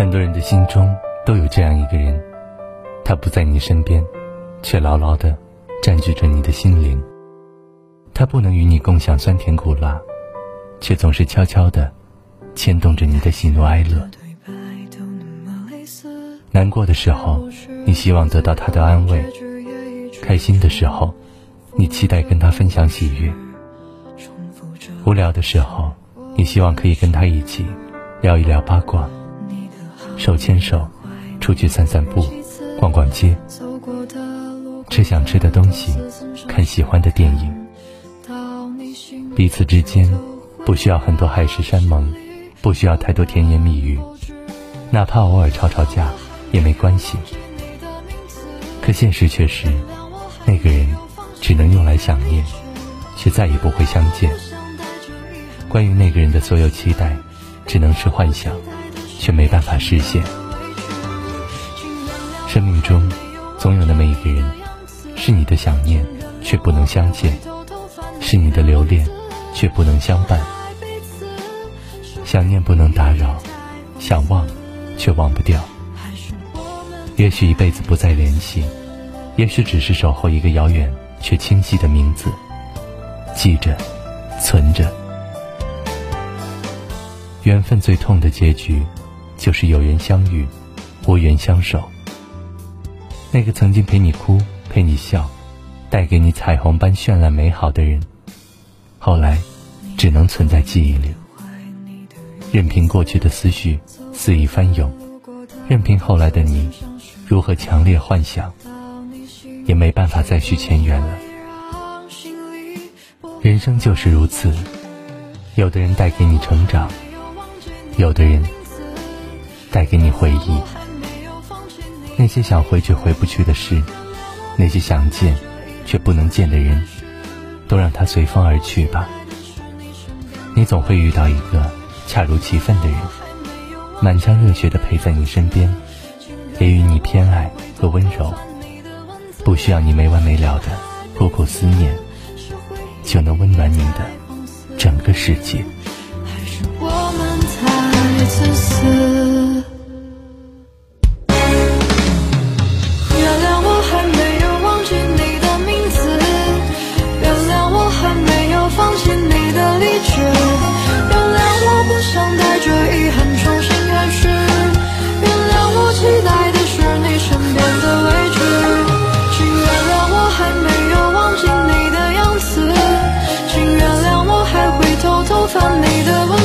很多人的心中都有这样一个人，他不在你身边，却牢牢的占据着你的心灵。他不能与你共享酸甜苦辣，却总是悄悄的牵动着你的喜怒哀乐。难过的时候，你希望得到他的安慰；开心的时候，你期待跟他分享喜悦；无聊的时候，你希望可以跟他一起聊一聊八卦。手牵手，出去散散步，逛逛街，吃想吃的东西，看喜欢的电影。彼此之间不需要很多海誓山盟，不需要太多甜言蜜语，哪怕偶尔吵吵架也没关系。可现实却是，那个人只能用来想念，却再也不会相见。关于那个人的所有期待，只能是幻想。却没办法实现。生命中总有那么一个人，是你的想念却不能相见，是你的留恋却不能相伴。想念不能打扰，想忘却忘不掉。也许一辈子不再联系，也许只是守候一个遥远却清晰的名字，记着，存着。缘分最痛的结局。就是有缘相遇，无缘相守。那个曾经陪你哭、陪你笑，带给你彩虹般绚烂美好的人，后来只能存在记忆里。任凭过去的思绪肆意翻涌，任凭后来的你如何强烈幻想，也没办法再续前缘了。人生就是如此，有的人带给你成长，有的人。带给你回忆，那些想回却回不去的事，那些想见却不能见的人，都让它随风而去吧。你总会遇到一个恰如其分的人，满腔热血的陪在你身边，给予你偏爱和温柔，不需要你没完没了的苦苦思念，就能温暖你的整个世界。还是我们太自私。found me the